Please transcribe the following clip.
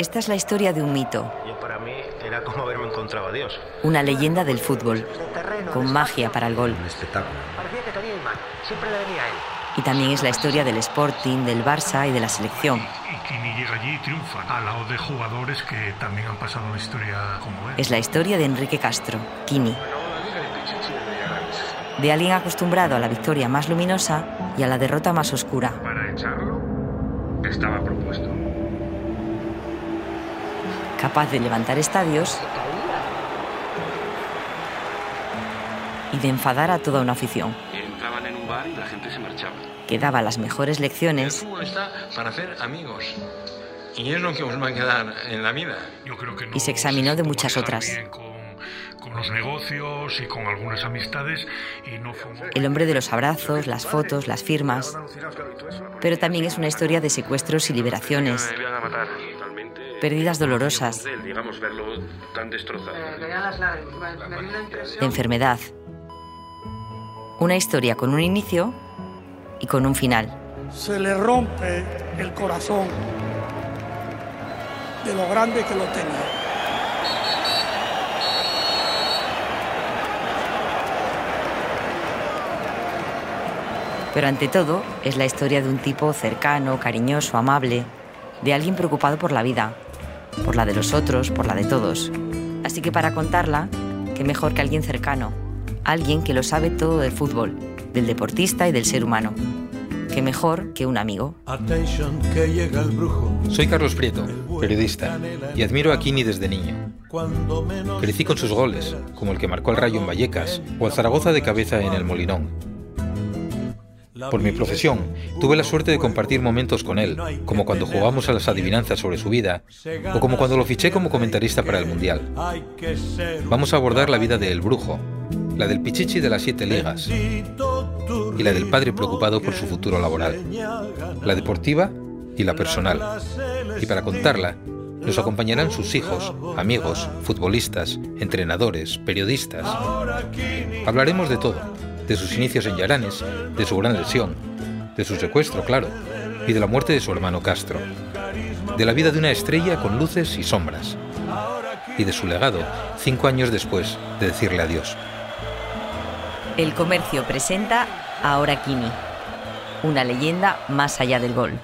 Esta es la historia de un mito. Yo para mí era como haberme encontrado a Dios. Una leyenda del fútbol, con magia para el gol. Un espectáculo. Parecía que tenía imán. Siempre le venía a él. Y también es la historia del Sporting, del Barça y de la selección. Y Kini llega allí y triunfa, al lado de jugadores que también han pasado la historia como él. Es la historia de Enrique Castro, Kini. De alguien acostumbrado a la victoria más luminosa y a la derrota más oscura. Para echarlo, estaba propuesto. capaz de levantar estadios y de enfadar a toda una afición. Entraban en un bar y la gente se marchaba. Que daba las mejores lecciones. El fútbol está para hacer amigos. Y es lo que os va a quedar en la vida. Yo creo que no y se examinó de muchas otras. Con, con, los negocios y con algunas amistades y no fue... El hombre de los abrazos, las fotos, las firmas. Pero también es una historia de secuestros y liberaciones. Pérdidas dolorosas. De enfermedad. Una historia con un inicio y con un final. Se le rompe el corazón de lo grande que lo tenía. Pero ante todo, es la historia de un tipo cercano, cariñoso, amable, de alguien preocupado por la vida, por la de los otros, por la de todos. Así que para contarla, qué mejor que alguien cercano, alguien que lo sabe todo del fútbol, del deportista y del ser humano. Qué mejor que un amigo. Soy Carlos Prieto, periodista, y admiro a Kini desde niño. Crecí con sus goles, como el que marcó al Rayo en Vallecas o al Zaragoza de cabeza en el Molinón. Por mi profesión, tuve la suerte de compartir momentos con él, como cuando jugamos a las adivinanzas sobre su vida, o como cuando lo fiché como comentarista para el Mundial. Vamos a abordar la vida de El Brujo, la del Pichichi de las siete ligas, y la del padre preocupado por su futuro laboral, la deportiva y la personal. Y para contarla, nos acompañarán sus hijos, amigos, futbolistas, entrenadores, periodistas. Hablaremos de todo de sus inicios en Yaranes, de su gran lesión, de su secuestro, claro, y de la muerte de su hermano Castro, de la vida de una estrella con luces y sombras, y de su legado cinco años después de decirle adiós. El comercio presenta Ahora Kini, una leyenda más allá del gol.